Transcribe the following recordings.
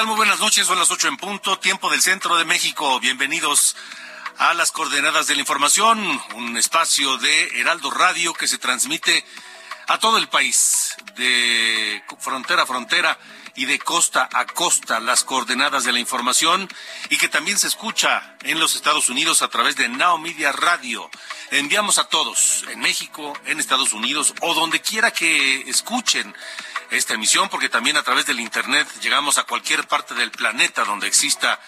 Tal? Muy buenas noches, son las ocho en punto, tiempo del centro de México. Bienvenidos a las coordenadas de la información, un espacio de Heraldo Radio que se transmite a todo el país, de frontera a frontera y de costa a costa, las coordenadas de la información y que también se escucha en los Estados Unidos a través de Now Media Radio. Enviamos a todos, en México, en Estados Unidos o donde quiera que escuchen esta emisión, porque también a través del Internet llegamos a cualquier parte del planeta donde exista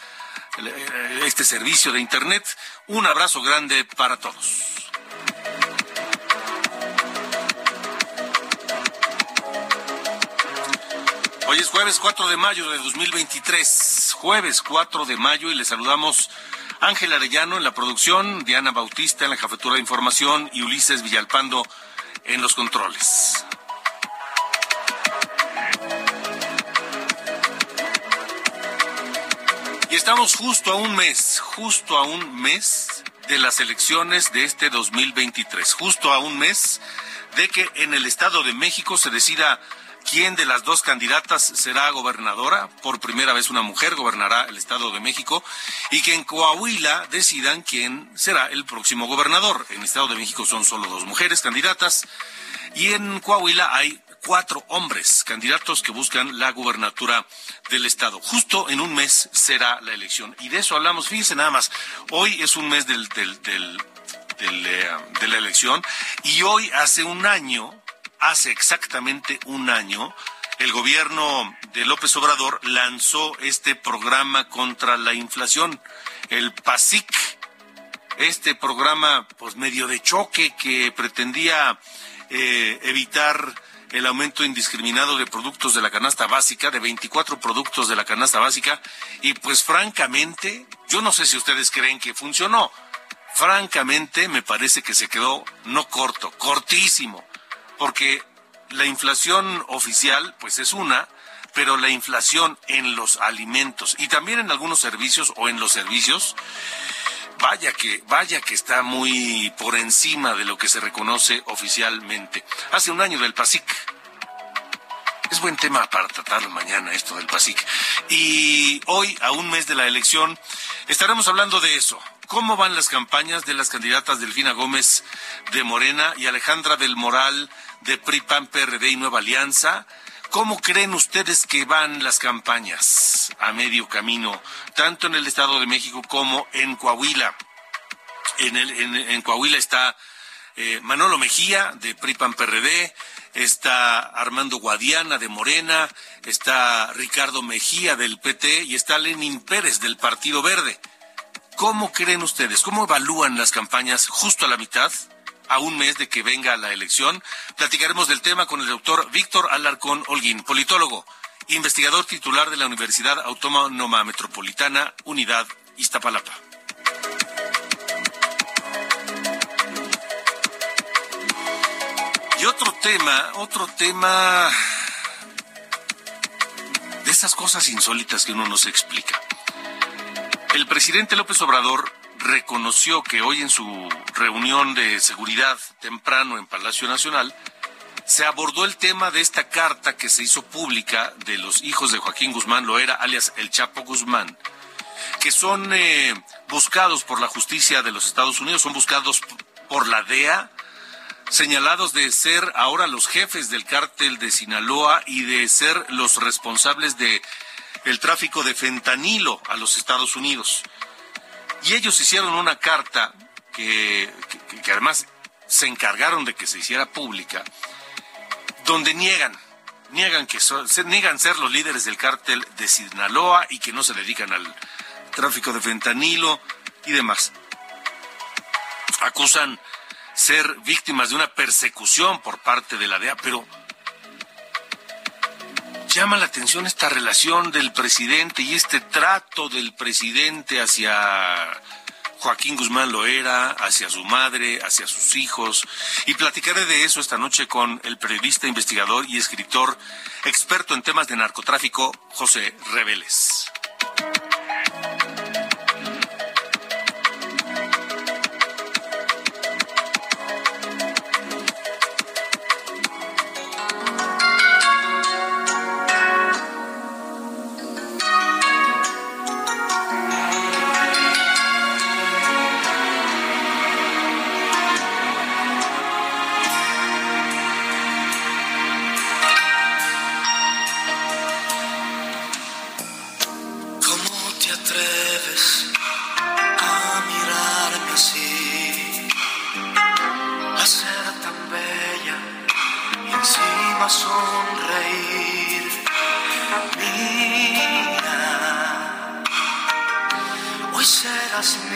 eh, este servicio de Internet. Un abrazo grande para todos. Hoy es jueves 4 de mayo de 2023, jueves 4 de mayo y le saludamos Ángel Arellano en la producción, Diana Bautista en la jefatura de información y Ulises Villalpando en los controles. Estamos justo a un mes, justo a un mes de las elecciones de este 2023, justo a un mes de que en el Estado de México se decida quién de las dos candidatas será gobernadora. Por primera vez una mujer gobernará el Estado de México y que en Coahuila decidan quién será el próximo gobernador. En el Estado de México son solo dos mujeres candidatas y en Coahuila hay cuatro hombres candidatos que buscan la gubernatura del estado. Justo en un mes será la elección. Y de eso hablamos. Fíjense nada más. Hoy es un mes del, eh, de la elección y hoy hace un año, hace exactamente un año, el gobierno de López Obrador lanzó este programa contra la inflación, el PASIC. Este programa, pues medio de choque que pretendía eh, evitar el aumento indiscriminado de productos de la canasta básica, de 24 productos de la canasta básica, y pues francamente, yo no sé si ustedes creen que funcionó. Francamente, me parece que se quedó no corto, cortísimo, porque la inflación oficial, pues es una, pero la inflación en los alimentos y también en algunos servicios o en los servicios, vaya que, vaya que está muy por encima de lo que se reconoce oficialmente. Hace un año del PASIC. Es buen tema para tratarlo mañana, esto del PASIC. Y hoy, a un mes de la elección, estaremos hablando de eso. ¿Cómo van las campañas de las candidatas Delfina Gómez de Morena y Alejandra del Moral de PRI, PAN, PRD y Nueva Alianza? ¿Cómo creen ustedes que van las campañas a medio camino, tanto en el Estado de México como en Coahuila? En, Coahuila está eh, Manolo Mejía de PRIPAN PRD, está Armando Guadiana de Morena, está Ricardo Mejía del PT y está Lenin Pérez del Partido Verde. ¿Cómo creen ustedes? ¿Cómo evalúan las campañas justo a la mitad? A un mes de que venga la elección. Platicaremos del tema con el doctor Víctor Alarcón Holguín, politólogo, investigador titular de la Universidad Autónoma Metropolitana, Unidad Iztapalapa. Y otro tema, otro tema de esas cosas insólitas que uno no se explica. El presidente López Obrador reconoció que hoy en su reunión de seguridad temprano en Palacio Nacional se abordó el tema de esta carta que se hizo pública de los hijos de Joaquín Guzmán Loera, alias el Chapo Guzmán, que son eh, buscados por la justicia de los Estados Unidos, son buscados por la DEA, señalados de ser ahora los jefes del cártel de Sinaloa y de ser los responsables de el tráfico de fentanilo a los Estados Unidos. Y ellos hicieron una carta que, además se encargaron de que se hiciera pública, donde niegan, niegan que niegan ser los líderes del cártel de Sinaloa y que no se dedican al tráfico de fentanilo y demás. Acusan ser víctimas de una persecución por parte de la DEA, pero llama la atención esta relación del presidente y este trato del presidente hacia Joaquín Guzmán Loera, hacia su madre, hacia sus hijos. Y platicaré de eso esta noche con el periodista, investigador y escritor experto en temas de narcotráfico, José Reveles.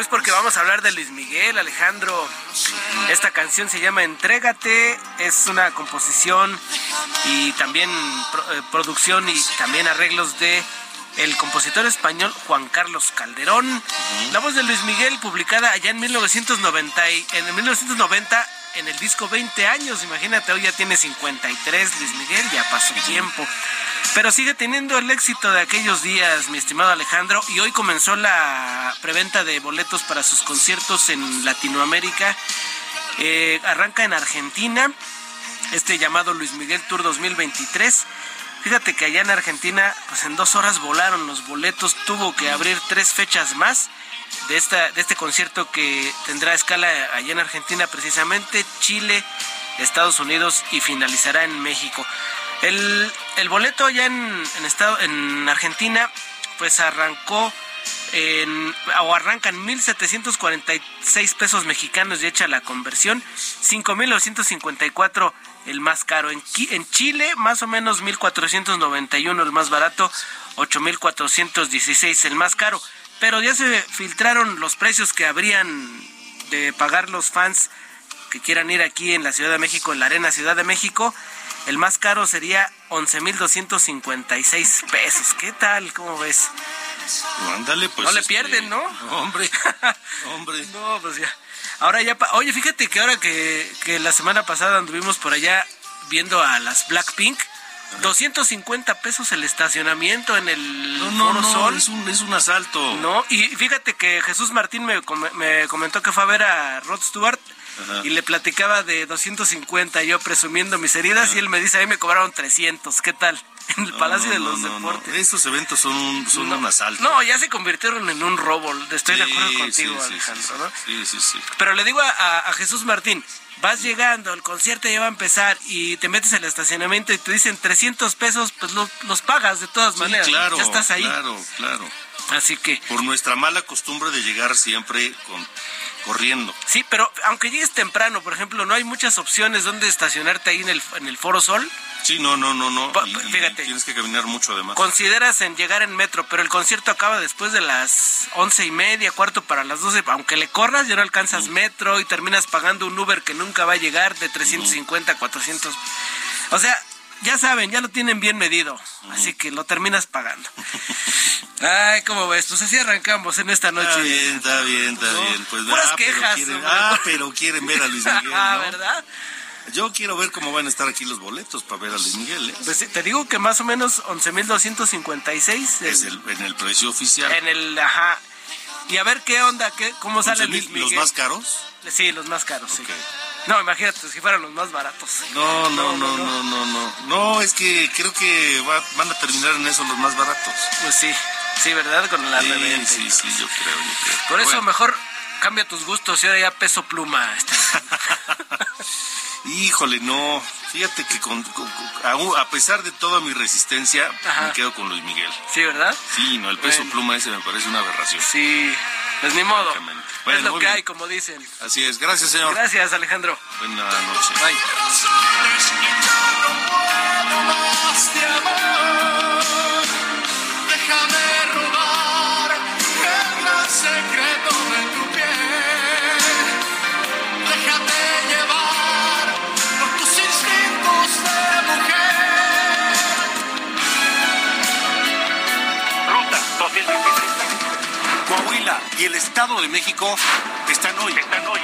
Pues porque vamos a hablar de Luis Miguel, Alejandro. Esta canción se llama Entrégate, es una composición y también eh, producción y también arreglos de el compositor español Juan Carlos Calderón. La voz de Luis Miguel publicada allá en 1990 en 1990 en el disco 20 años, imagínate, hoy ya tiene 53 Luis Miguel, ya pasó tiempo. Pero sigue teniendo el éxito de aquellos días, mi estimado Alejandro, y hoy comenzó la preventa de boletos para sus conciertos en Latinoamérica. Eh, arranca en Argentina, este llamado Luis Miguel Tour 2023. Fíjate que allá en Argentina, pues en dos horas volaron los boletos, tuvo que abrir tres fechas más de, esta, de este concierto que tendrá escala allá en Argentina precisamente, Chile, Estados Unidos y finalizará en México. El, el boleto allá en, en, estado, en Argentina, pues arrancó en, o arrancan 1.746 pesos mexicanos y hecha la conversión, 5.954 el más caro. En, en Chile, más o menos 1.491 el más barato, 8.416 el más caro. Pero ya se filtraron los precios que habrían de pagar los fans que quieran ir aquí en la Ciudad de México, en la Arena Ciudad de México. El más caro sería 11.256 pesos. ¿Qué tal? ¿Cómo ves? Ándale, pues. No le este, pierden, ¿no? Hombre, hombre. no, pues ya. Ahora ya. Oye, fíjate que ahora que, que la semana pasada anduvimos por allá viendo a las Blackpink. 250 pesos el estacionamiento en el no, no, no, Sol. Es un, es un asalto. No, y fíjate que Jesús Martín me, me comentó que fue a ver a Rod Stewart y le platicaba de 250 yo presumiendo mis heridas y él me dice, ahí me cobraron 300, ¿qué tal? En el Palacio de los Deportes. Estos eventos son, un, son un asalto. No, ya se convirtieron en un robo, estoy de acuerdo contigo, Alejandro, ¿no? Sí, sí, sí. Pero le digo a, Jesús Martín, vas llegando, el concierto ya va a empezar y te metes en el estacionamiento y te dicen 300 pesos, pues los pagas de todas maneras. Claro, ya estás ahí. Claro, claro. Así que. Por nuestra mala costumbre de llegar siempre con corriendo. Sí, pero aunque llegues temprano, por ejemplo, no hay muchas opciones donde estacionarte ahí en el, en el Foro Sol. Sí, no, no, no, no. fíjate. tienes que caminar mucho además. Consideras en llegar en metro, pero el concierto acaba después de las once y media, cuarto para las doce. Aunque le corras, ya no alcanzas metro y terminas pagando un Uber que nunca va a llegar de 350, 400. O sea, ya saben, ya lo tienen bien medido, así que lo terminas pagando. Ay, ¿cómo ves? Pues así arrancamos en esta noche. Está bien, está bien, está bien. Pues, Puras ah, quejas. Pero quieren, ah, pero quieren ver a Luis Miguel, Ah, ¿verdad? Yo quiero ver cómo van a estar aquí los boletos para ver a Luis Miguel. ¿eh? Pues te digo que más o menos 11.256. Es el, en el precio oficial. En el, ajá. Y a ver qué onda, qué, cómo sale Luis Miguel. ¿Los más caros? Sí, los más caros, sí. No, imagínate si fueran los más baratos. No, no, no, no, no, no. No, es que creo que van a terminar en eso los más baratos. Pues sí, sí, ¿verdad? Con la sí, Sí, sí, yo creo, yo creo. Por eso mejor cambia tus gustos y ahora ya peso pluma. Este. Híjole, no. Fíjate que con, a, pesar de toda mi resistencia, me quedo con Luis Miguel. Sí, ¿verdad? Sí, no, el peso pluma ese me parece una aberración. Sí, pues ni modo. Es lo que hay, como dicen. Así es. Gracias, señor. Gracias, Alejandro. Buenas noches. Bye. Déjame robar el gran secreto de tu piel. Déjate llevar por tus instintos de mujer. Ruta 2023. Coahuila y el Estado de México están hoy,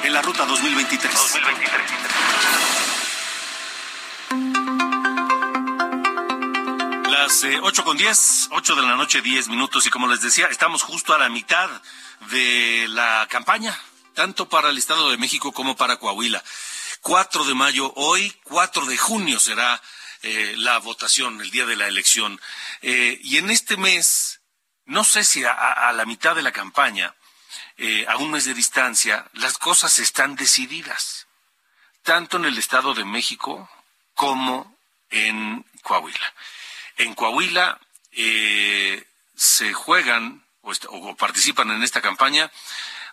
en la ruta 2023. 2023. Las eh, 8 con 10, 8 de la noche, 10 minutos. Y como les decía, estamos justo a la mitad de la campaña, tanto para el Estado de México como para Coahuila. 4 de mayo, hoy, 4 de junio será eh, la votación, el día de la elección. Eh, y en este mes, no sé si a, la mitad de la campaña, eh, a un mes de distancia, las cosas están decididas, tanto en el Estado de México como en Coahuila. En Coahuila eh, se juegan o, o, participan en esta campaña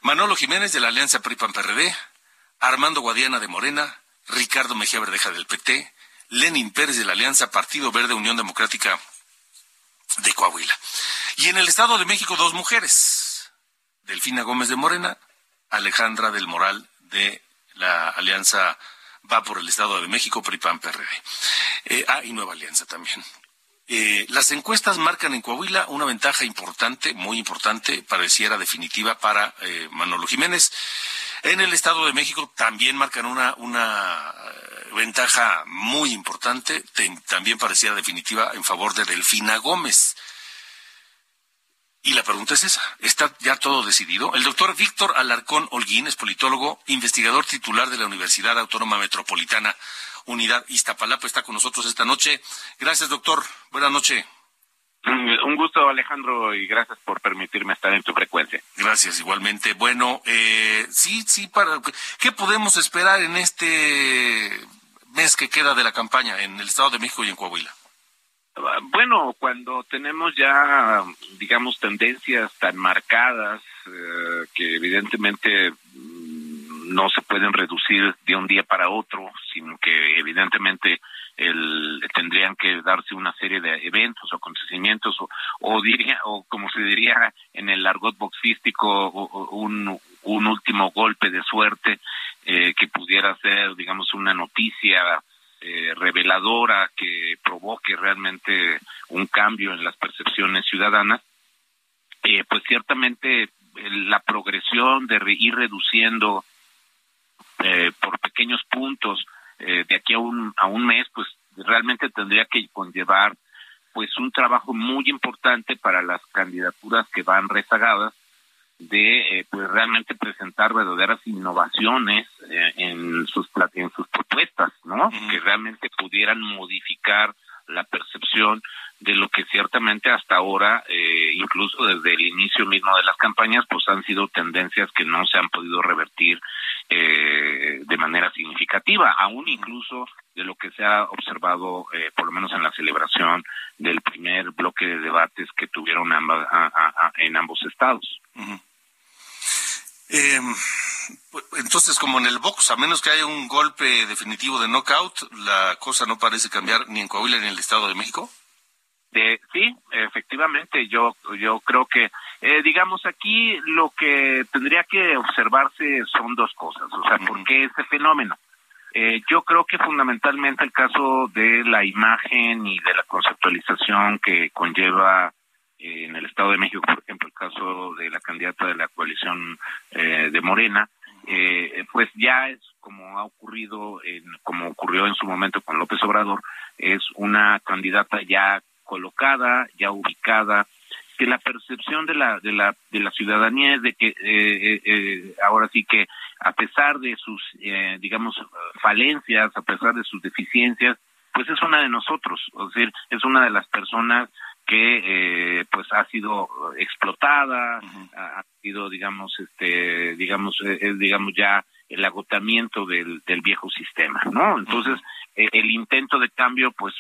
Manolo Jiménez de la Alianza PRI-PAN-PRD, Armando Guadiana de Morena, Ricardo Mejía Verdeja del PT, Lenin Pérez de la Alianza Partido Verde Unión Democrática de Coahuila. Y en el Estado de México dos mujeres, Delfina Gómez de Morena, Alejandra del Moral de la Alianza Va por el Estado de México, PRI-PAN-PRD. Eh, ah, y Nueva Alianza también. Eh, las encuestas marcan en Coahuila una ventaja importante, muy importante, pareciera definitiva para eh, Manolo Jiménez. En el Estado de México también marcan una, una ventaja muy importante, también pareciera definitiva en favor de Delfina Gómez. Y la pregunta es esa, ¿está ya todo decidido? El doctor Víctor Alarcón Holguín es politólogo, investigador titular de la Universidad Autónoma Metropolitana, Unidad Iztapalapa, está con nosotros esta noche. Gracias, doctor. Buenas noches. Un gusto, Alejandro, y gracias por permitirme estar en tu frecuencia. Gracias, igualmente. Bueno, eh, sí, sí, para, ¿qué podemos esperar en este mes que queda de la campaña en el Estado de México y en Coahuila? Bueno, cuando tenemos ya, digamos, tendencias tan marcadas eh, que evidentemente mm, no se pueden reducir de un día para otro, sino que evidentemente el, tendrían que darse una serie de eventos o acontecimientos o, o diría o como se diría en el argot boxístico un, un último golpe de suerte eh, que pudiera ser digamos una noticia eh, reveladora que provoque realmente un cambio en las percepciones ciudadanas, eh, pues ciertamente la progresión de ir reduciendo eh, por pequeños puntos eh, de aquí a un, a un mes, pues realmente tendría que conllevar pues un trabajo muy importante para las candidaturas que van rezagadas de eh, pues realmente presentar verdaderas innovaciones eh, en sus en sus propuestas, ¿no? Que realmente pudieran modificar la percepción de lo que ciertamente hasta ahora, eh, incluso desde el inicio mismo de las campañas, pues han sido tendencias que no se han podido revertir eh, de manera significativa, aún incluso de lo que se ha observado, eh, por lo menos en la celebración del primer bloque de debates que tuvieron ambas, en ambos estados. Uh eh, entonces, como en el box, a menos que haya un golpe definitivo de knockout, la cosa no parece cambiar ni en Coahuila ni en el Estado de México. De, sí, efectivamente, yo yo creo que, eh, digamos, aquí lo que tendría que observarse son dos cosas. O sea, ¿por qué ese fenómeno? Eh, yo creo que fundamentalmente el caso de la imagen y de la conceptualización que conlleva en el Estado de México, por ejemplo, el caso de la candidata de la coalición eh, de Morena, eh, pues ya es como ha ocurrido, en, como ocurrió en su momento con López Obrador, es una candidata ya colocada, ya ubicada, que la percepción de la de la de la ciudadanía es de que eh, eh, ahora sí que a pesar de sus digamos falencias a pesar de sus deficiencias pues es una de nosotros es decir es una de las personas que pues ha sido explotada ha sido digamos este digamos es digamos ya el agotamiento del, del viejo sistema no entonces el intento de cambio pues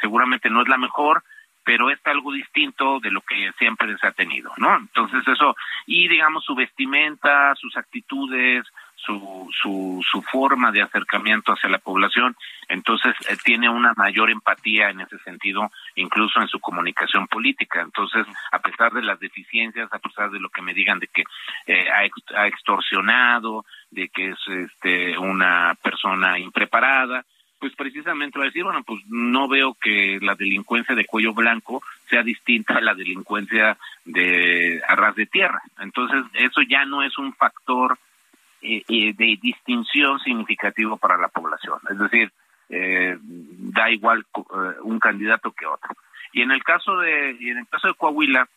seguramente no es la mejor pero es algo distinto de lo que siempre se ha tenido, ¿no? Entonces eso, y digamos su vestimenta, sus actitudes, su, su, su forma de acercamiento hacia la población, entonces eh, tiene una mayor empatía en ese sentido, incluso en su comunicación política. Entonces, a pesar de las deficiencias, a pesar de lo que me digan de que eh, ha, ha extorsionado, de que es este, una persona impreparada, pues precisamente va a decir, bueno, pues no veo que la delincuencia de cuello blanco sea distinta a la delincuencia de arras de tierra. Entonces, eso ya no es un factor eh, eh, de distinción significativo para la población. Es decir, eh, da igual un candidato que otro. Y en el caso de y en el caso de Coahuila,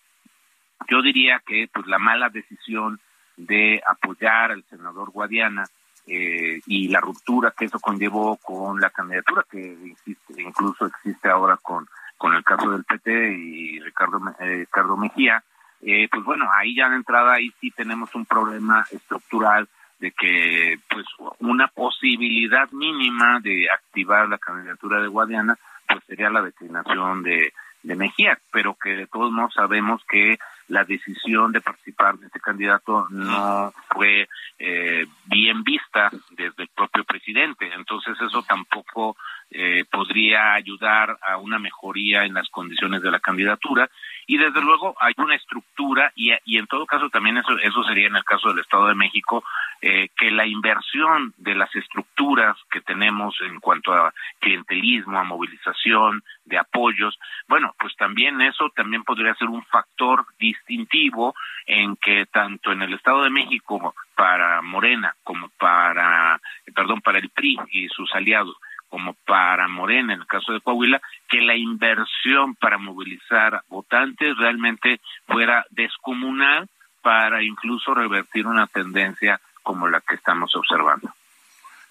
yo diría que pues la mala decisión de apoyar al senador Guadiana eh, y la ruptura que eso conllevó con la candidatura que existe, incluso existe ahora con, con el caso del PT y Ricardo, eh, Ricardo Mejía, eh, pues bueno, ahí ya de entrada ahí sí tenemos un problema estructural de que pues una posibilidad mínima de activar la candidatura de Guadiana pues sería la declinación de, de Mejía, pero que de todos modos sabemos que la decisión de participar de este candidato no fue eh, bien vista desde el propio presidente. Entonces eso tampoco eh, podría ayudar a una mejoría en las condiciones de la candidatura. Y desde luego hay una estructura y, y en todo caso también eso, eso sería en el caso del Estado de México, eh, que la inversión de las estructuras que tenemos en cuanto a clientelismo, a movilización, de apoyos, bueno, pues también eso también podría ser un factor distintivo en que tanto en el Estado de México para Morena como para, perdón, para el PRI y sus aliados, como para Morena en el caso de Coahuila, que la inversión para movilizar votantes realmente fuera descomunal para incluso revertir una tendencia como la que estamos observando.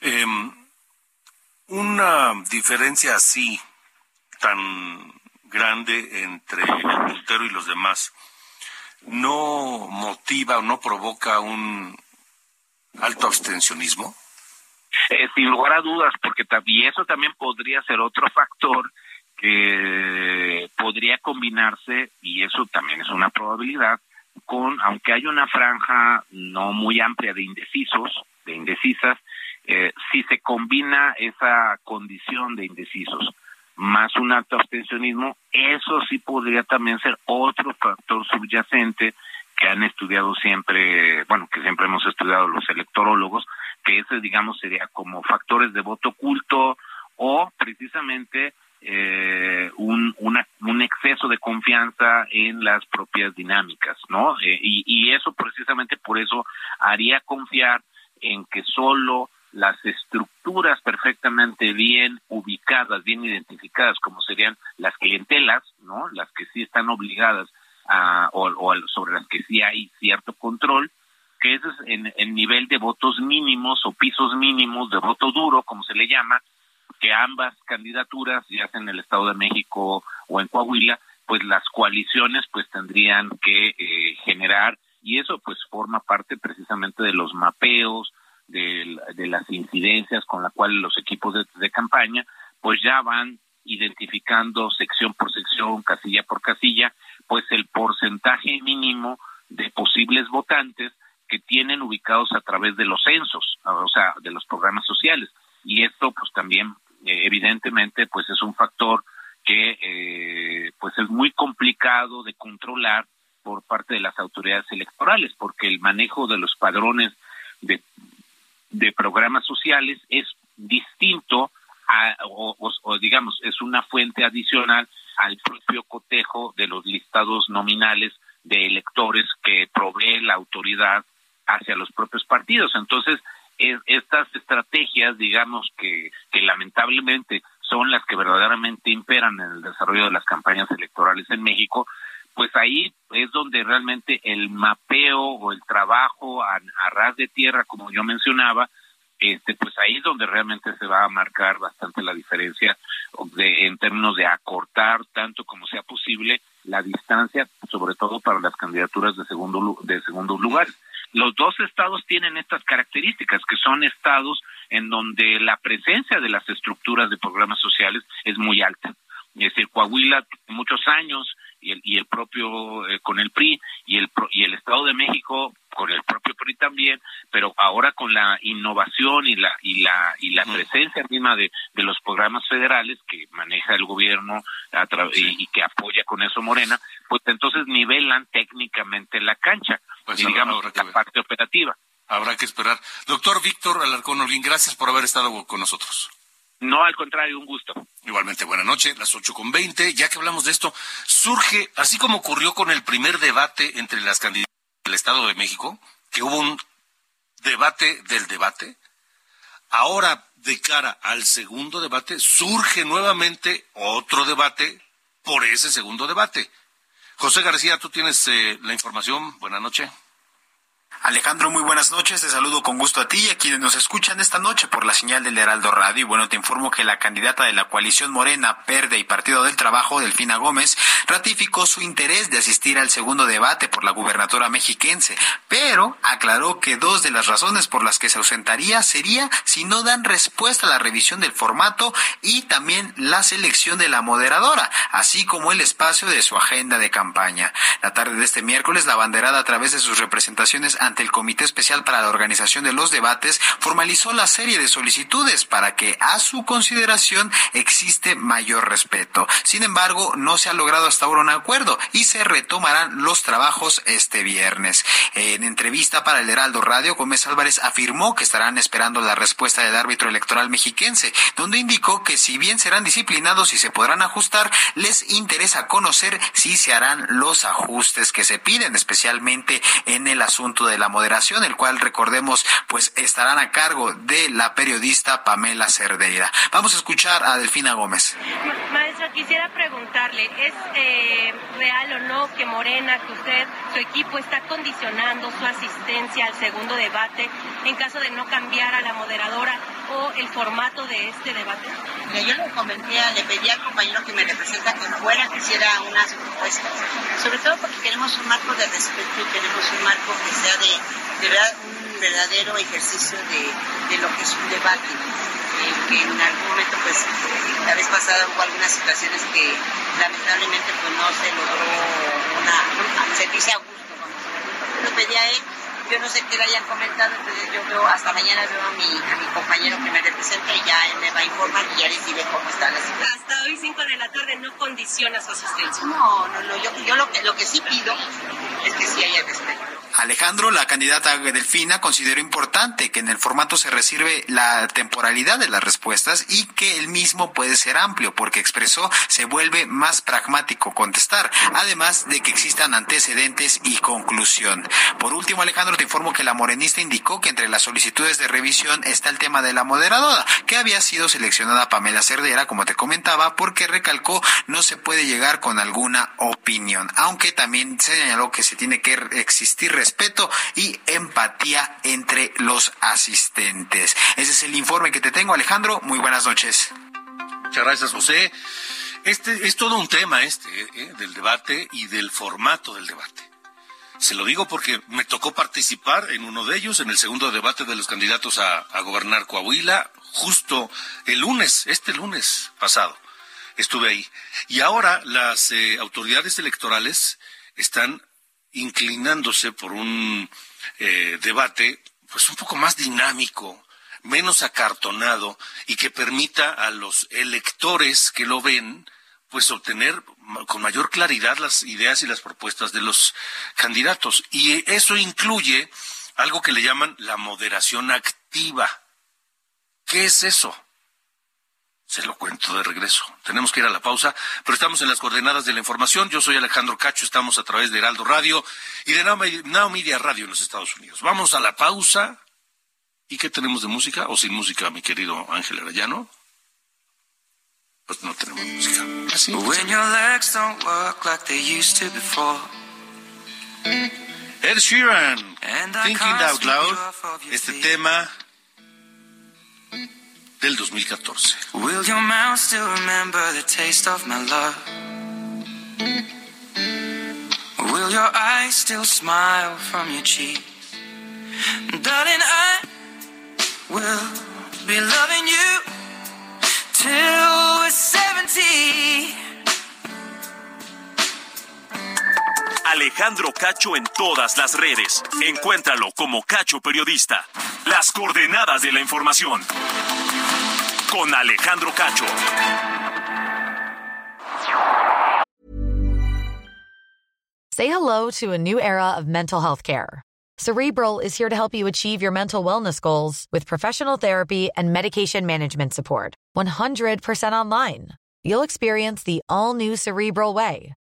Em, una diferencia así tan grande entre el puntero y los demás no motiva o no provoca un alto abstencionismo? Eh, sin lugar a dudas, porque y eso también podría ser otro factor que podría combinarse, y eso también es una probabilidad, con, aunque hay una franja no muy amplia de indecisos, de indecisas, eh, si se combina esa condición de indecisos más un alto abstencionismo, eso sí podría también ser otro factor subyacente que han estudiado siempre, bueno, que siempre hemos estudiado los electorólogos, que ese, digamos, sería como factores de voto oculto o precisamente eh, un, un exceso de confianza en las propias dinámicas, ¿no? Eh, y, y eso precisamente por eso haría confiar en que solo las estructuras perfectamente bien ubicadas, bien identificadas, como serían las clientelas, ¿no? Las que sí están obligadas o, sobre las que sí hay cierto control, que es en, el nivel de votos mínimos o pisos mínimos de voto duro, como se le llama, que ambas candidaturas, ya sea en el Estado de México o en Coahuila, pues las coaliciones pues tendrían que eh, generar y eso pues forma parte precisamente de los mapeos, de, de las incidencias con la cual los equipos de campaña pues ya van identificando sección por sección, casilla por casilla, pues el porcentaje mínimo de posibles votantes que tienen ubicados a través de los censos, o sea, de los programas sociales. Y esto, pues también, eh, evidentemente, pues es un factor que, eh, pues es muy complicado de controlar por parte de las autoridades electorales, porque el manejo de los padrones de, programas sociales es distinto a, o digamos, es una fuente adicional al propio cotejo de los listados nominales de electores que provee la autoridad hacia los propios partidos. Entonces, estas estrategias, digamos, que, que lamentablemente son las que verdaderamente imperan en el desarrollo de las campañas electorales en México, pues ahí es donde realmente el mapeo o el trabajo a, a ras de tierra, como yo mencionaba, este, pues ahí es donde realmente se va a marcar bastante la diferencia de, en términos de acortar tanto como sea posible la distancia, sobre todo para las candidaturas de segundo de segundo lugar. Los dos estados tienen estas características, que son estados en donde la presencia de las estructuras de programas sociales es muy alta. Es decir, Coahuila, muchos años, y el, y el propio eh, con el PRI, y el, y el Estado de México con el propio PRI también, pero ahora con la innovación y la y la y la presencia misma de, de los programas federales que maneja el gobierno a y, y, que apoya con eso Morena, pues entonces nivelan técnicamente la cancha, Pues y digamos la ver. parte operativa. Habrá que esperar. Doctor Víctor Alarcón Olguín, gracias por haber estado con nosotros. No, al contrario, un gusto. Igualmente, buena noche, las ocho con veinte. Ya que hablamos de esto, surge, así como ocurrió con el primer debate entre las candidaturas del Estado de México, que hubo un debate del debate, ahora de cara al segundo debate, surge nuevamente otro debate por ese segundo debate. José García, tú tienes eh, la información. Buenas noches. Alejandro, muy buenas noches. Te saludo con gusto a ti y a quienes nos escuchan esta noche por la señal del Heraldo Radio. Y bueno, te informo que la candidata de la coalición Morena, Verde y Partido del Trabajo, Delfina Gómez, ratificó su interés de asistir al segundo debate por la gubernatura mexiquense, pero aclaró que dos de las razones por las que se ausentaría sería si no dan respuesta a la revisión del formato y también la selección de la moderadora, así como el espacio de su agenda de campaña. La tarde de este miércoles, la banderada a través de sus representaciones ante el Comité Especial para la Organización de los Debates formalizó la serie de solicitudes para que a su consideración existe mayor respeto. Sin embargo, no se ha logrado hasta ahora un acuerdo y se retomarán los trabajos este viernes. En entrevista para el Heraldo Radio, Gómez Álvarez afirmó que estarán esperando la respuesta del árbitro electoral mexiquense, donde indicó que si bien serán disciplinados y se podrán ajustar, les interesa conocer si se harán los ajustes que se piden, especialmente en el asunto de la moderación, el cual recordemos pues estarán a cargo de la periodista Pamela Cerdeira. Vamos a escuchar a Delfina Gómez. Maestra, quisiera preguntarle, ¿es eh, real o no que Morena, que usted, su equipo está condicionando su asistencia al segundo debate en caso de no cambiar a la moderadora o el formato de este debate? Mira, yo le comenté, le pedí al compañero que me representa que fuera, que hiciera unas propuestas, sobre todo porque queremos un marco de respeto y queremos un marco que sea de, de verdad un verdadero ejercicio de, de lo que es un debate. Eh, que en algún momento, pues, la vez pasada hubo algunas situaciones que lamentablemente pues no se logró una, un sentirse a gusto. Vamos a lo pedí a él, yo no sé qué le hayan comentado, entonces yo veo, hasta mañana veo a mi, a mi compañero que me representa y ya él me va a informar y ya diré cómo está la situación. Hasta hoy 5 de la tarde no condiciona su asistencia. No, no, no, yo, yo lo, que, lo que sí pido es que sí haya respeto. Alejandro, la candidata Delfina, consideró importante que en el formato se recibe la temporalidad de las respuestas y que el mismo puede ser amplio, porque expresó se vuelve más pragmático contestar, además de que existan antecedentes y conclusión. Por último, Alejandro, te informo que la morenista indicó que entre las solicitudes de revisión está el tema de la moderadora, que había sido seleccionada Pamela Cerdera, como te comentaba, porque recalcó no se puede llegar con alguna opinión, aunque también señaló que se tiene que existir y empatía entre los asistentes. Ese es el informe que te tengo, Alejandro. Muy buenas noches. Muchas gracias, José. Este es todo un tema este eh, del debate y del formato del debate. Se lo digo porque me tocó participar en uno de ellos, en el segundo debate de los candidatos a, a gobernar Coahuila, justo el lunes, este lunes pasado. Estuve ahí. Y ahora las eh, autoridades electorales están inclinándose por un eh, debate pues un poco más dinámico, menos acartonado y que permita a los electores que lo ven pues obtener con mayor claridad las ideas y las propuestas de los candidatos. Y eso incluye algo que le llaman la moderación activa. ¿Qué es eso? Se lo cuento de regreso. Tenemos que ir a la pausa, pero estamos en las coordenadas de la información. Yo soy Alejandro Cacho, estamos a través de Heraldo Radio y de Now Me- Now Media Radio en los Estados Unidos. Vamos a la pausa. ¿Y qué tenemos de música o sin música, mi querido Ángel Arellano? pues no tenemos música. Así. Ed Sheeran, Thinking Out Loud, este tema del 2014. Will your mouth still remember the taste of my love? Will your eyes still smile from your cheeks? Darling, I will be loving you till we're 70. Alejandro Cacho en todas las redes. Encuéntralo como Cacho Periodista. Las coordenadas de la información. Con Alejandro Cacho. Say hello to a new era of mental health care. Cerebral is here to help you achieve your mental wellness goals with professional therapy and medication management support. 100% online. You'll experience the all new Cerebral Way,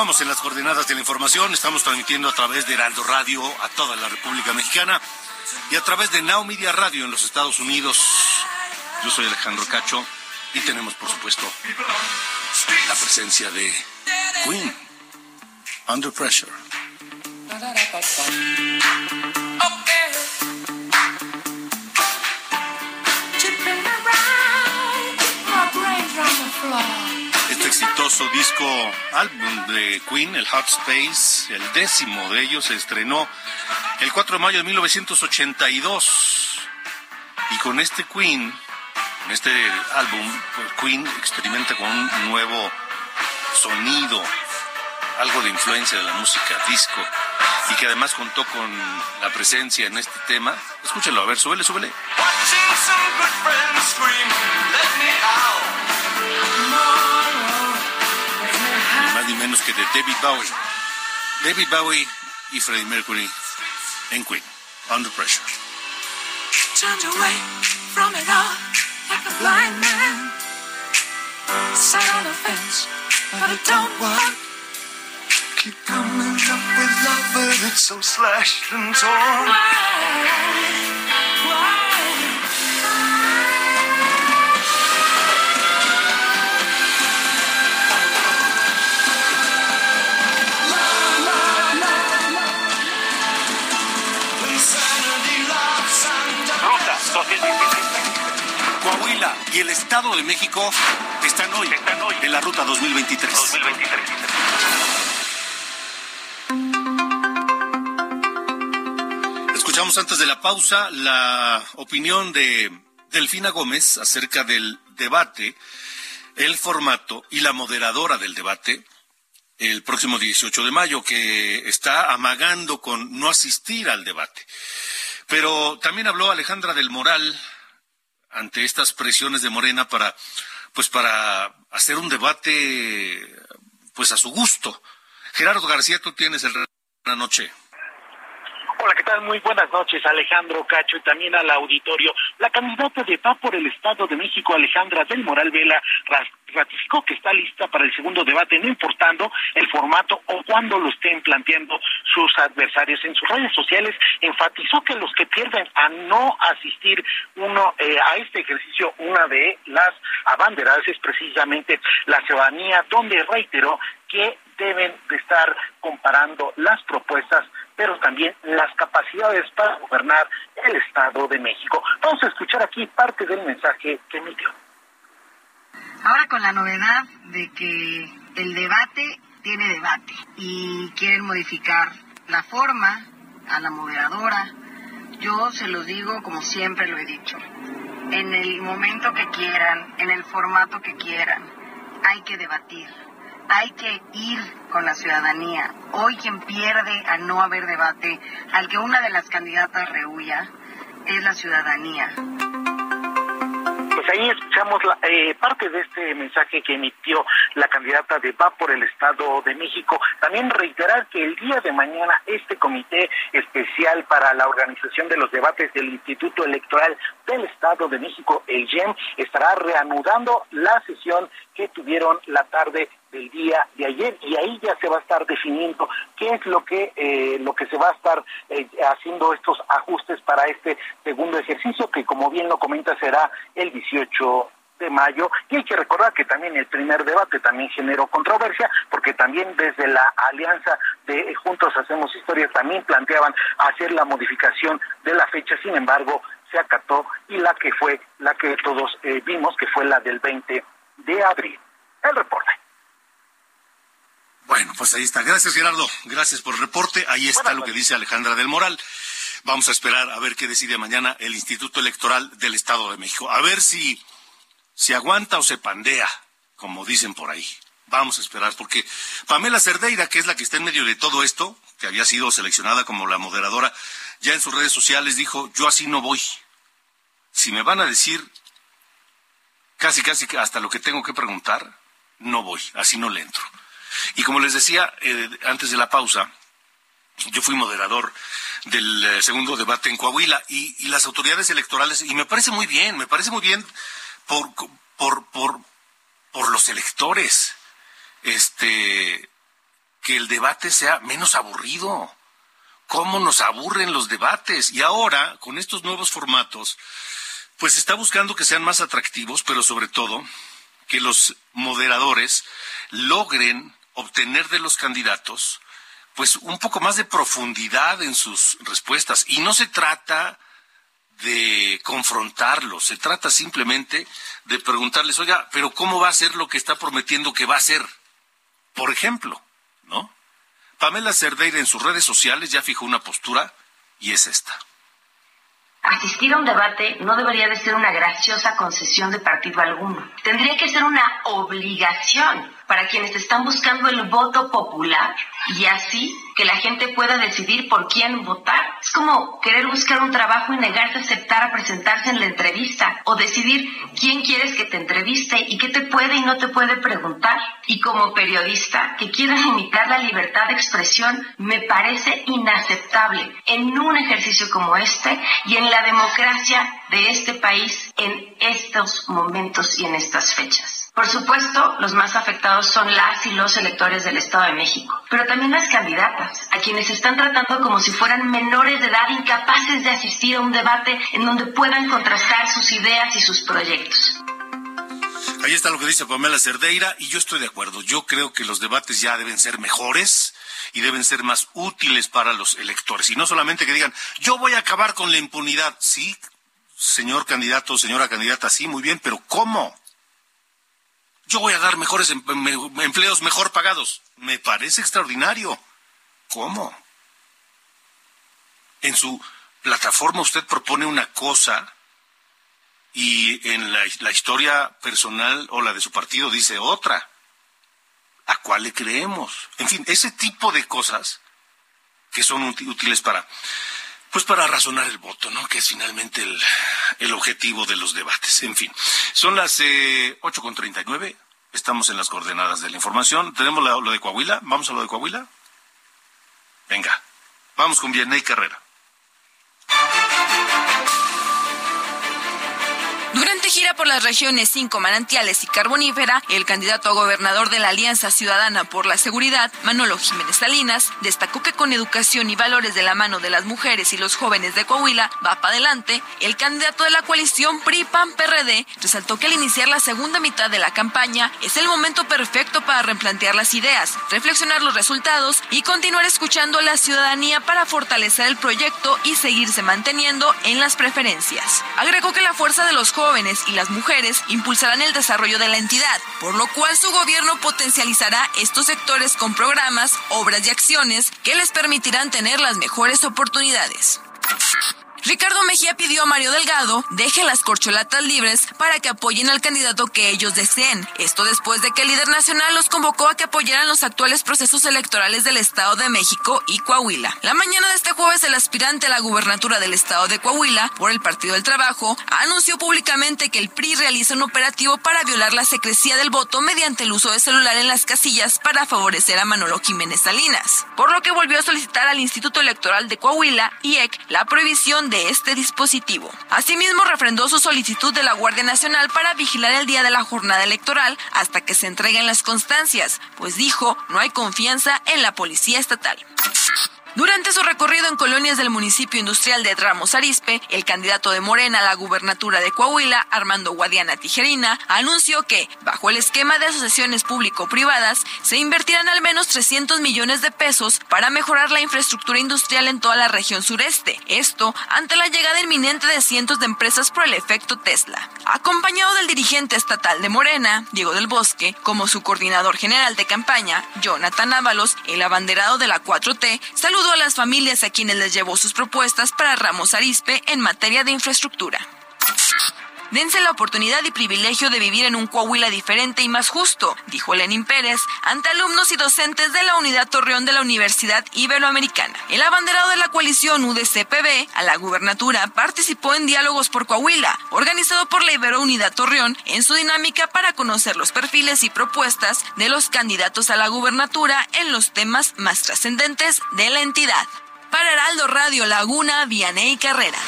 Continuamos en las coordenadas de la información. Estamos transmitiendo a través de Heraldo Radio a toda la República Mexicana y a través de Now Media Radio en los Estados Unidos. Yo soy Alejandro Cacho y tenemos, por supuesto, la presencia de Queen, Under Pressure. Disco álbum de Queen, el Hot Space, el décimo de ellos, se estrenó el 4 de mayo de 1982. Y con este Queen, en este álbum, pues, Queen experimenta con un nuevo sonido, algo de influencia de la música disco, y que además contó con la presencia en este tema. Escúchalo, a ver, súbele, súbele. Ni más ni menos que de David Bowie. David Bowie y Freddie Mercury en Queen, Under Pressure. Turned away from it all like a blind man. Sat on the fence, but it don't work. Keep coming up with love, but it's so slashed and torn. Y el Estado de México están hoy, Están hoy. en la ruta 2023. 2023. Escuchamos antes de la pausa la opinión de Delfina Gómez acerca del debate, el formato y la moderadora del debate el próximo 18 de mayo, que está amagando con no asistir al debate. Pero también habló Alejandra del Moral ante estas presiones de Morena para, pues para hacer un debate, pues a su gusto. Gerardo García, tú tienes el la noche. Hola, ¿qué tal? Muy buenas noches, Alejandro Cacho, y también al auditorio. La candidata de PA por el Estado de México, Alejandra del Moral Vela, ra- ratificó que está lista para el segundo debate, no importando el formato o cuándo lo estén planteando sus adversarios. En sus redes sociales enfatizó que los que pierden a no asistir uno eh, a este ejercicio, una de las abanderadas es precisamente la ciudadanía, donde reiteró que deben de estar comparando las propuestas, pero también las capacidades para gobernar el Estado de México. Vamos a escuchar aquí parte del mensaje que emitió. Ahora con la novedad de que el debate tiene debate y quieren modificar la forma a la moderadora, yo se los digo como siempre lo he dicho, en el momento que quieran, en el formato que quieran, hay que debatir, hay que ir con la ciudadanía. Hoy quien pierde a no haber debate, al que una de las candidatas rehuya, es la ciudadanía. Pues ahí escuchamos la, eh, parte de este mensaje que emitió la candidata de Va por el Estado de México. También reiterar que el día de mañana este comité especial para la organización de los debates del Instituto Electoral del Estado de México, el GEM, estará reanudando la sesión que tuvieron la tarde del día de ayer y ahí ya se va a estar definiendo qué es lo que eh, lo que se va a estar eh, haciendo estos ajustes para este segundo ejercicio que como bien lo comenta será el 18 de mayo y hay que recordar que también el primer debate también generó controversia porque también desde la alianza de Juntos Hacemos Historia también planteaban hacer la modificación de la fecha, sin embargo se acató y la que fue la que todos eh, vimos que fue la del 20 de abril. El reporte. Bueno, pues ahí está. Gracias, Gerardo. Gracias por el reporte. Ahí está lo que dice Alejandra del Moral. Vamos a esperar a ver qué decide mañana el Instituto Electoral del Estado de México. A ver si, si aguanta o se pandea, como dicen por ahí. Vamos a esperar, porque Pamela Cerdeira, que es la que está en medio de todo esto, que había sido seleccionada como la moderadora, ya en sus redes sociales dijo, yo así no voy. Si me van a decir casi, casi hasta lo que tengo que preguntar, no voy, así no le entro. Y como les decía eh, antes de la pausa, yo fui moderador del eh, segundo debate en Coahuila y, y, las autoridades electorales, y me parece muy bien, me parece muy bien por, por, por, por los electores, este, que el debate sea menos aburrido. ¿Cómo nos aburren los debates? Y ahora, con estos nuevos formatos, pues está buscando que sean más atractivos, pero sobre todo que los moderadores logren obtener de los candidatos pues un poco más de profundidad en sus respuestas. Y no se trata de confrontarlos, se trata simplemente de preguntarles, oiga, pero ¿cómo va a ser lo que está prometiendo que va a ser? Por ejemplo, ¿no? Pamela Cerdeira en sus redes sociales ya fijó una postura y es esta. Asistir a un debate no debería de ser una graciosa concesión de partido alguno. Tendría que ser una obligación para quienes están buscando el voto popular y así que la gente pueda decidir por quién votar. Es como querer buscar un trabajo y negarse a aceptar a presentarse en la entrevista o decidir quién quieres que te entreviste y qué te puede y no te puede preguntar. Y como periodista que quieras limitar la libertad de expresión me parece inaceptable en un ejercicio como este y en la democracia de este país en estos momentos y en estas fechas. Por supuesto, los más afectados son las y los electores del Estado de México, pero también las candidatas, a quienes están tratando como si fueran menores de edad incapaces de asistir a un debate en donde puedan contrastar sus ideas y sus proyectos. Ahí está lo que dice Pamela Cerdeira y yo estoy de acuerdo. Yo creo que los debates ya deben ser mejores y deben ser más útiles para los electores. Y no solamente que digan, yo voy a acabar con la impunidad. Sí, señor candidato, señora candidata, sí, muy bien, pero ¿cómo? Yo voy a dar mejores em, em, empleos mejor pagados. Me parece extraordinario. ¿Cómo? En su plataforma usted propone una cosa y en la, la, historia personal o la de su partido dice otra. ¿A cuál le creemos? En fin, ese tipo de cosas que son útiles para, pues para razonar el voto, ¿no? Que es finalmente el, el objetivo de los debates. En fin, son las eh, ocho con treinta y nueve. Estamos en las coordenadas de la información. Tenemos lo, lo de Coahuila. ¿Vamos a lo de Coahuila? Venga, vamos con Vianney Carrera. Por las regiones 5 manantiales y carbonífera, el candidato a gobernador de la Alianza Ciudadana por la Seguridad, Manolo Jiménez Salinas, destacó que con educación y valores de la mano de las mujeres y los jóvenes de Coahuila va para adelante. El candidato de la coalición PRI-PAN-PRD resaltó que al iniciar la segunda mitad de la campaña es el momento perfecto para replantear las ideas, reflexionar los resultados y continuar escuchando a la ciudadanía para fortalecer el proyecto y seguirse manteniendo en las preferencias. Agregó que la fuerza de los jóvenes y las mujeres impulsarán el desarrollo de la entidad, por lo cual su gobierno potencializará estos sectores con programas, obras y acciones que les permitirán tener las mejores oportunidades. Ricardo Mejía pidió a Mario Delgado deje las corcholatas libres para que apoyen al candidato que ellos deseen. Esto después de que el líder nacional los convocó a que apoyaran los actuales procesos electorales del Estado de México y Coahuila. La mañana de este jueves, el aspirante a la gubernatura del Estado de Coahuila por el Partido del Trabajo anunció públicamente que el PRI realiza un operativo para violar la secrecía del voto mediante el uso de celular en las casillas para favorecer a Manolo Jiménez Salinas. Por lo que volvió a solicitar al Instituto Electoral de Coahuila, IEC, la prohibición de este dispositivo. Asimismo, refrendó su solicitud de la Guardia Nacional para vigilar el día de la jornada electoral hasta que se entreguen las constancias, pues dijo no hay confianza en la policía estatal. Durante su recorrido en colonias del municipio industrial de Ramos Arispe, el candidato de Morena a la gubernatura de Coahuila, Armando Guadiana Tijerina, anunció que, bajo el esquema de asociaciones público-privadas, se invertirán al menos 300 millones de pesos para mejorar la infraestructura industrial en toda la región sureste. Esto ante la llegada inminente de cientos de empresas por el efecto Tesla. Acompañado del dirigente estatal de Morena, Diego del Bosque, como su coordinador general de campaña, Jonathan Ábalos, el abanderado de la 4T, saludó a las familias a quienes les llevó sus propuestas para Ramos Arispe en materia de infraestructura. Dense la oportunidad y privilegio de vivir en un Coahuila diferente y más justo, dijo Lenín Pérez ante alumnos y docentes de la Unidad Torreón de la Universidad Iberoamericana. El abanderado de la coalición UDCPB a la gubernatura participó en Diálogos por Coahuila, organizado por la Ibero Unidad Torreón, en su dinámica para conocer los perfiles y propuestas de los candidatos a la gubernatura en los temas más trascendentes de la entidad. Para Heraldo Radio Laguna, Vianey Carrera.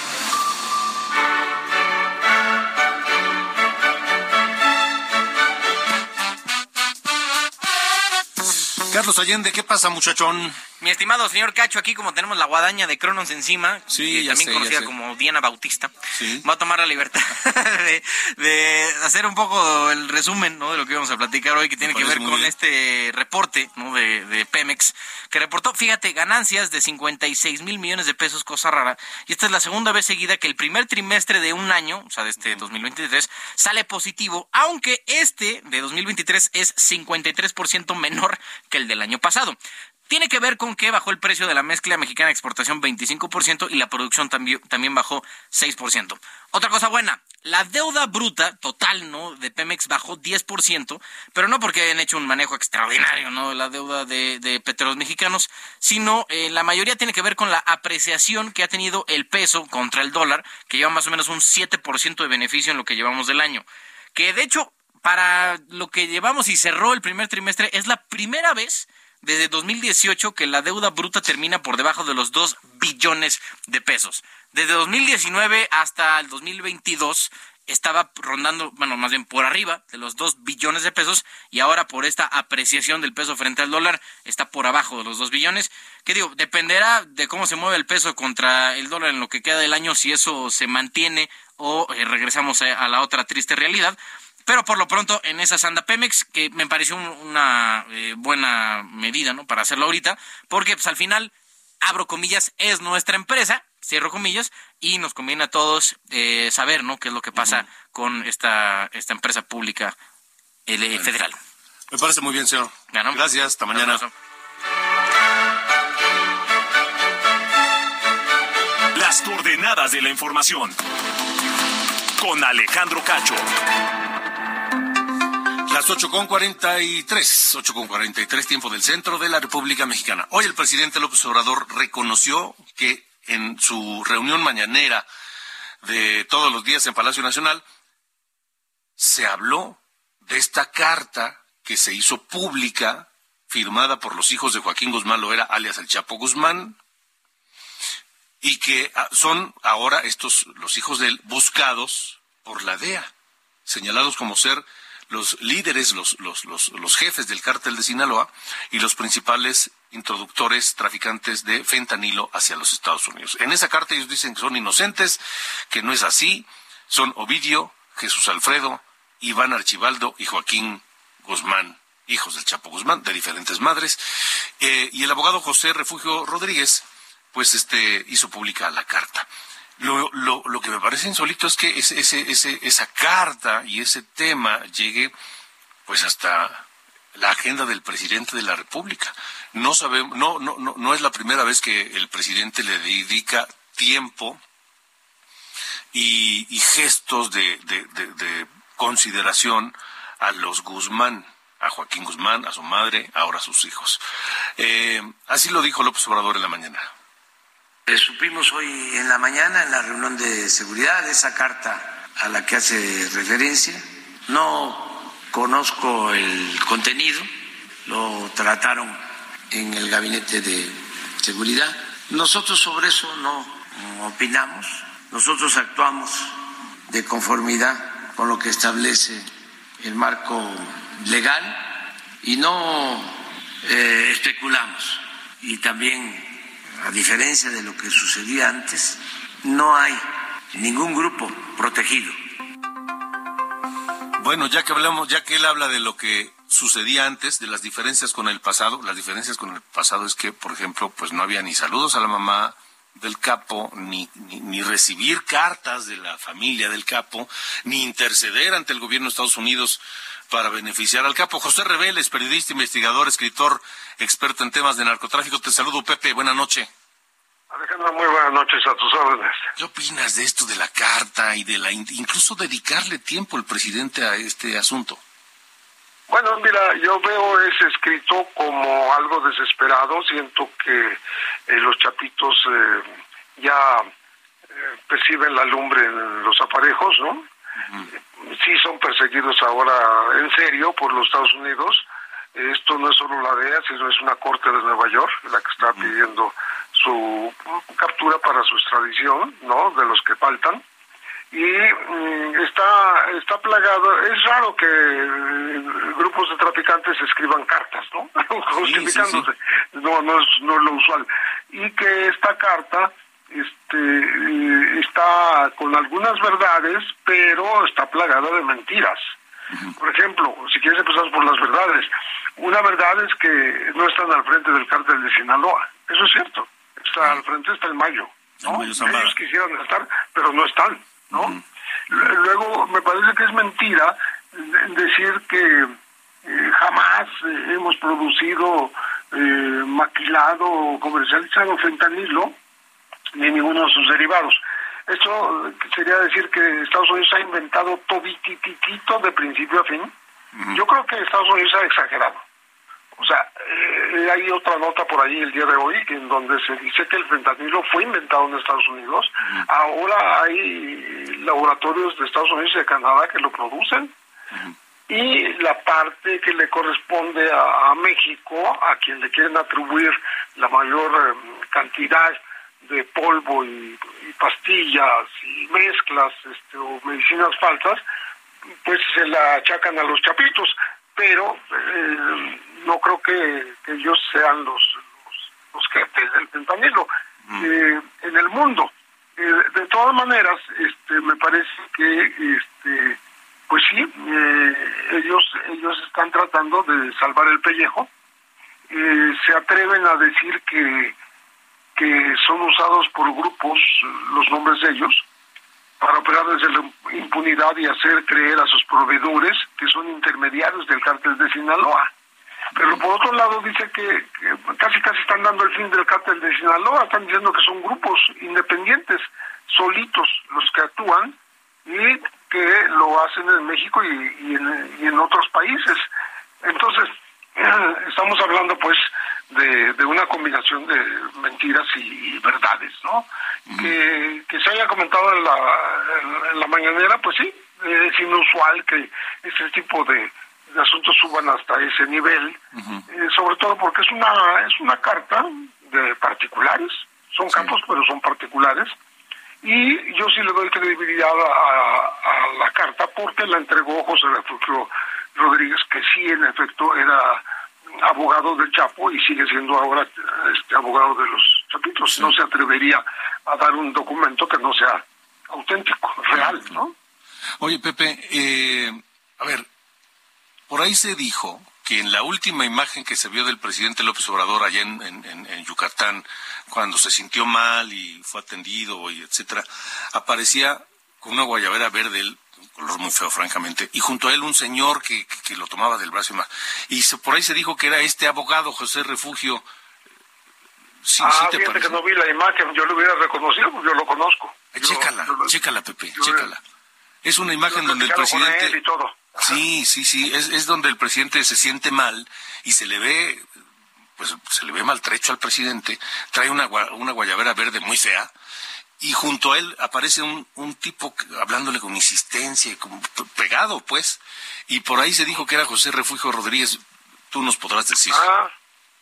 Carlos Allende, ¿qué pasa, muchachón? Mi estimado señor Cacho, aquí como tenemos la guadaña de Cronos encima, sí, también sé, conocida como Diana Bautista, sí. va a tomar la libertad de, de, hacer un poco el resumen ¿no? de lo que vamos a platicar hoy, que tiene que ver con bien. este reporte ¿no? de, de, Pemex, que reportó, fíjate, ganancias de 56 mil millones de pesos, cosa rara, y esta es la segunda vez seguida que el primer trimestre de un año, o sea, de este 2023, sale positivo, aunque este de 2023 es 53% menor que el del año pasado. Tiene que ver con que bajó el precio de la mezcla mexicana de exportación 25% y la producción también, también bajó 6%. Otra cosa buena, la deuda bruta total ¿no? de Pemex bajó 10%, pero no porque hayan hecho un manejo extraordinario ¿no? de la deuda de, de mexicanos, sino eh, la mayoría tiene que ver con la apreciación que ha tenido el peso contra el dólar, que lleva más o menos un 7% de beneficio en lo que llevamos del año. Que de hecho, para lo que llevamos y cerró el primer trimestre, es la primera vez desde 2018 que la deuda bruta termina por debajo de los 2 billones de pesos. Desde 2019 hasta el 2022 estaba rondando, bueno, más bien por arriba de los 2 billones de pesos y ahora por esta apreciación del peso frente al dólar está por abajo de los 2 billones. Que digo, dependerá de cómo se mueve el peso contra el dólar en lo que queda del año, si eso se mantiene o eh, regresamos a, a la otra triste realidad. Pero por lo pronto en esa anda Pemex, que me pareció una eh, buena medida, ¿no? Para hacerlo ahorita, porque pues al final, abro comillas, es nuestra empresa, cierro comillas, y nos conviene a todos eh, saber, ¿no? Qué es lo que pasa con esta, esta empresa pública eh, federal. Me parece muy bien, señor. Gracias, hasta mañana. Las coordenadas de la información. Con Alejandro Cacho. Las 8 con 43, 8 con 43, tiempo del centro de la República Mexicana. Hoy el presidente López Obrador reconoció que en su reunión mañanera de todos los días en Palacio Nacional se habló de esta carta que se hizo pública, firmada por los hijos de Joaquín Guzmán Loera, alias el Chapo Guzmán, y que ah, son ahora estos, los hijos de él, buscados por la DEA, señalados como ser los líderes, los, los, los, los jefes del cártel de Sinaloa y los principales introductores, traficantes de fentanilo hacia los Estados Unidos. En esa carta ellos dicen que son inocentes, que no es así, son Ovidio, Jesús Alfredo, Iván Archibaldo y Joaquín Guzmán, hijos del Chapo Guzmán, de diferentes madres, eh, y el abogado José Refugio Rodríguez, pues este hizo pública la carta. Lo, lo, lo que me parece insólito es que ese, ese, ese, esa carta y ese tema llegue pues hasta la agenda del presidente de la República. No sabemos, no, no, no, no es la primera vez que el presidente le dedica tiempo y, y gestos de, de, de consideración a los Guzmán, a Joaquín Guzmán, a su madre, ahora a sus hijos. Eh, así lo dijo López Obrador en la mañana. Eh, supimos hoy en la mañana en la reunión de seguridad esa carta a la que hace referencia. No conozco el contenido, lo trataron en el gabinete de seguridad. Nosotros sobre eso no opinamos, nosotros actuamos de conformidad con lo que establece el marco legal y no eh, especulamos. Y también, a diferencia de lo que sucedía antes, no hay ningún grupo protegido. Bueno, ya que hablamos, ya que él habla de lo que sucedía antes, de las diferencias con el pasado, las diferencias con el pasado es que, por ejemplo, pues no había ni saludos a la mamá, del capo, ni, ni, recibir cartas de la familia del capo, ni interceder ante el gobierno de Estados Unidos para beneficiar al capo. José Reveles, periodista, investigador, escritor, experto en temas de narcotráfico. Te saludo, Pepe. Buena noche. Alejandro, muy buenas noches a tus órdenes. ¿Qué opinas de esto de la carta y de la incluso dedicarle tiempo el presidente a este asunto? Bueno, mira, yo veo ese escrito como algo desesperado. Siento que eh, los chapitos eh, ya eh, perciben la lumbre en los aparejos, ¿no? Sí son perseguidos ahora en serio por los Estados Unidos. Esto no es solo la DEA, sino es una corte de Nueva York la que está pidiendo su captura para su extradición, ¿no? De los que faltan. Y mm, está está plagado es raro que eh, grupos de traficantes escriban cartas no justificándose. No no es no es lo usual. Y que esta carta este está con algunas verdades pero está plagada de mentiras. Por ejemplo si quieres empezar por las verdades. Una verdad es que no están al frente del cártel de Sinaloa. Eso es cierto. Está al frente está el Mayo ¿no? ellos quisieran estar pero no están ¿no? Luego, me parece que es mentira decir que eh, jamás hemos producido, eh, maquilado comercializado fentanilo ni ninguno de sus derivados. Esto sería decir que Estados Unidos ha inventado todititito de principio a fin. Yo creo que Estados Unidos ha exagerado. O sea, eh, hay otra nota por ahí el día de hoy en donde se dice que el fentanilo fue inventado en Estados Unidos. Ahora hay laboratorios de Estados Unidos y de Canadá que lo producen. Y la parte que le corresponde a, México, a quien le quieren atribuir la mayor em, cantidad de polvo y, pastillas y mezclas este, o medicinas falsas, pues se la achacan a los chapitos. Pero eh, no creo que, ellos sean los, los, jefes del fentanilo mm. eh, en el mundo. Eh, de todas maneras, este, me parece que, este, pues sí, eh, ellos ellos están tratando de salvar el pellejo. se atreven a decir que que son usados por grupos, los nombres de ellos, para operar desde la impunidad y hacer creer a sus proveedores que son intermediarios del cártel de Sinaloa. Pero por otro lado dice que, casi casi están dando el fin del cártel de Sinaloa, están diciendo que son grupos independientes, solitos los que actúan y que lo hacen en México y, en, y en otros países. Entonces, estamos hablando pues de, de una combinación de mentiras y, verdades, ¿no? que, que se haya comentado en la, en, la mañanera, pues sí, es inusual que este tipo de, asuntos suban hasta ese nivel, eh, sobre todo porque es una es una carta de particulares, son campos pero son particulares, y yo sí le doy credibilidad a, a la carta porque la entregó José Refugio Rodríguez, que sí en efecto era abogado del Chapo y sigue siendo ahora este abogado de los Chapitos. No se atrevería a dar un documento que no sea auténtico, real, ¿no? Oye, Pepe, eh, a ver, por ahí se dijo que en la última imagen que se vio del presidente López Obrador allá en, en, Yucatán, cuando se sintió mal y fue atendido y etcétera, aparecía con una guayabera verde, un color muy feo, francamente, y junto a él un señor que, que, lo tomaba del brazo y más. Y por ahí se dijo que era este abogado, José Refugio. Sí, ah, sí que no vi la imagen, yo lo hubiera reconocido, porque yo lo conozco. Eh, chécala, chécala, Pepe, chécala. Es una imagen donde el presidente... Y todo. Sí, sí, sí, es, es donde el presidente se siente mal y se le ve, pues se le ve maltrecho al presidente, trae una, una guayabera verde muy fea, y junto a él aparece un, un tipo hablándole con insistencia, como pegado, pues, y por ahí se dijo que era José Refugio Rodríguez. Tú nos podrás decir. Ah,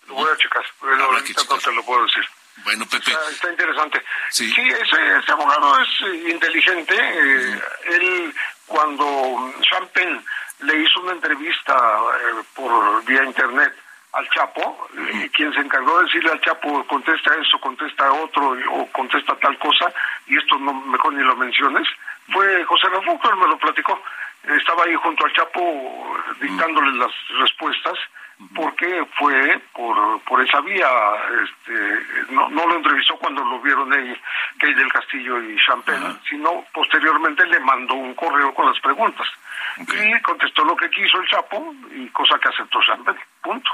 lo voy a checar, pero no te lo puedo decir. Bueno, Pepe. Está, interesante. Sí, ese, ese, abogado es eh, inteligente. Eh, él, cuando Champagne le hizo una entrevista eh, por vía internet al Chapo, y quien se encargó de decirle al Chapo, contesta eso, contesta otro, o contesta tal cosa, y esto no mejor ni lo menciones, fue José Refugio, él me lo platicó. Estaba ahí junto al Chapo dictándole las respuestas, porque fue por, por esa vía, este, no, no lo entrevistó cuando lo vieron ahí, Key del Castillo y Champagne, sino posteriormente le mandó un correo con las preguntas. Y contestó lo que quiso el Chapo, y cosa que aceptó Champagne, punto.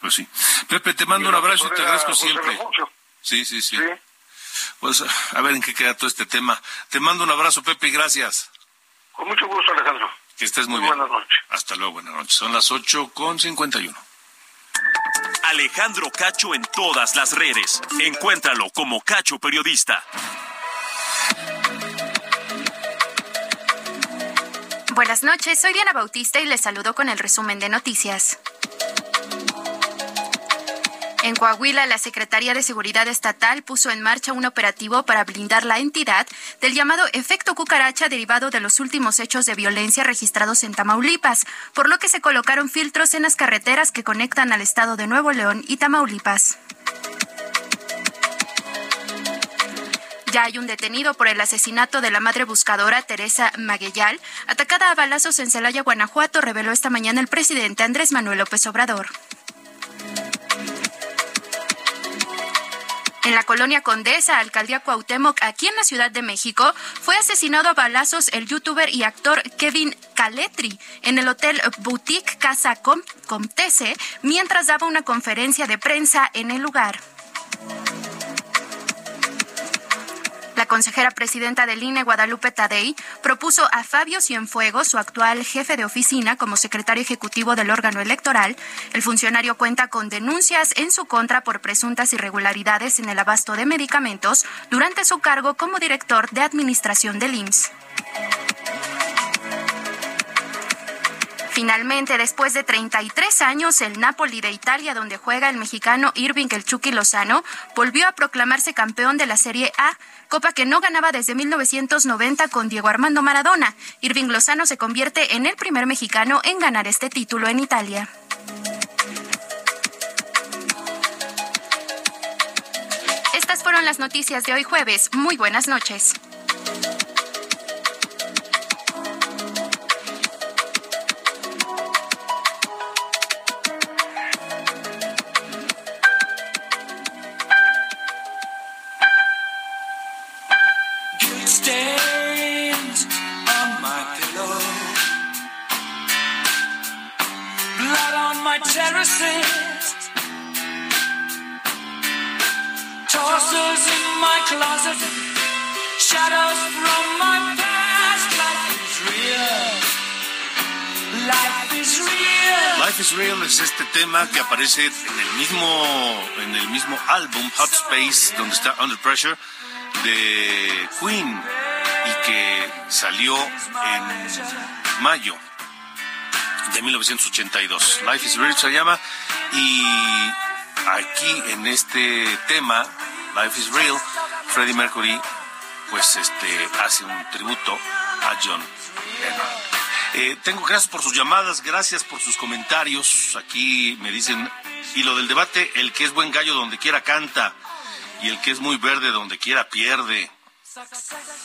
Pues sí. Pepe, te mando un abrazo y te agradezco siempre. Sí, sí, sí, Pues a ver en qué queda todo este tema. Te mando un abrazo, Pepe, y gracias. Con mucho gusto, Alejandro. Que estés muy, bien. Buenas noches. Hasta luego, buenas noches. Son las ocho con cincuenta y uno. Alejandro Cacho en todas las redes. Encuéntralo como Cacho Periodista. Buenas noches, soy Diana Bautista y les saludo con el resumen de noticias. En Coahuila, la Secretaría de Seguridad Estatal puso en marcha un operativo para blindar la entidad del llamado efecto cucaracha derivado de los últimos hechos de violencia registrados en Tamaulipas, por lo que se colocaron filtros en las carreteras que conectan al estado de Nuevo León y Tamaulipas. Ya hay un detenido por el asesinato de la madre buscadora Teresa Maguellal, atacada a balazos en Celaya, Guanajuato, reveló esta mañana el presidente Andrés Manuel López Obrador. En la colonia Condesa, alcaldía Cuauhtémoc, aquí en la Ciudad de México, fue asesinado a balazos el youtuber y actor Kevin Caletri en el hotel Boutique Casa Comtese mientras daba una conferencia de prensa en el lugar. La consejera presidenta del INE, Guadalupe Tadei, propuso a Fabio Cienfuegos, su actual jefe de oficina, como secretario ejecutivo del órgano electoral. El funcionario cuenta con denuncias en su contra por presuntas irregularidades en el abasto de medicamentos durante su cargo como director de administración del IMSS. Finalmente, después de 33 años, el Napoli de Italia, donde juega el mexicano Irving El Lozano, volvió a proclamarse campeón de la Serie A, copa que no ganaba desde 1990 con Diego Armando Maradona. Irving Lozano se convierte en el primer mexicano en ganar este título en Italia. Estas fueron las noticias de hoy jueves. Muy buenas noches. Shadows from. Life is real. Life is real. Life is Real es este tema que aparece en el mismo en el mismo álbum Hot Space donde está Under Pressure de Queen y que salió en mayo de 1982. Life is Real se llama y aquí en este tema Life is Real Freddie Mercury pues este hace un tributo a John Lennon. Eh, tengo gracias por sus llamadas, gracias por sus comentarios. Aquí me dicen, y lo del debate, el que es buen gallo donde quiera canta, y el que es muy verde donde quiera pierde.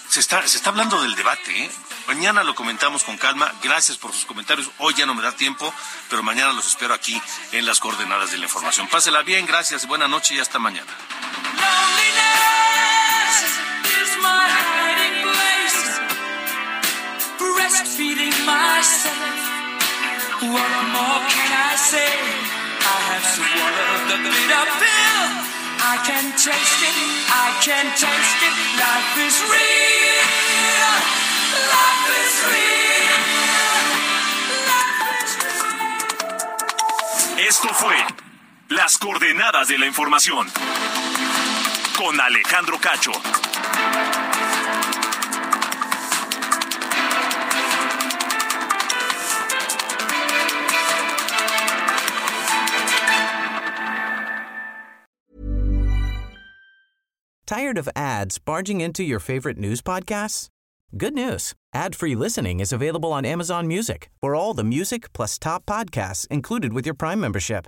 Se está, se está hablando del debate, ¿eh? Mañana lo comentamos con calma. Gracias por sus comentarios. Hoy ya no me da tiempo, pero mañana los espero aquí en las coordenadas de la información. Pásela bien, gracias, buena noche y hasta mañana. Esto fue Las Coordenadas de la Información con Alejandro Cacho. Tired of ads barging into your favorite news podcasts? Good news. Ad-free listening is available on Amazon Music for all the music plus top podcasts included with your Prime membership.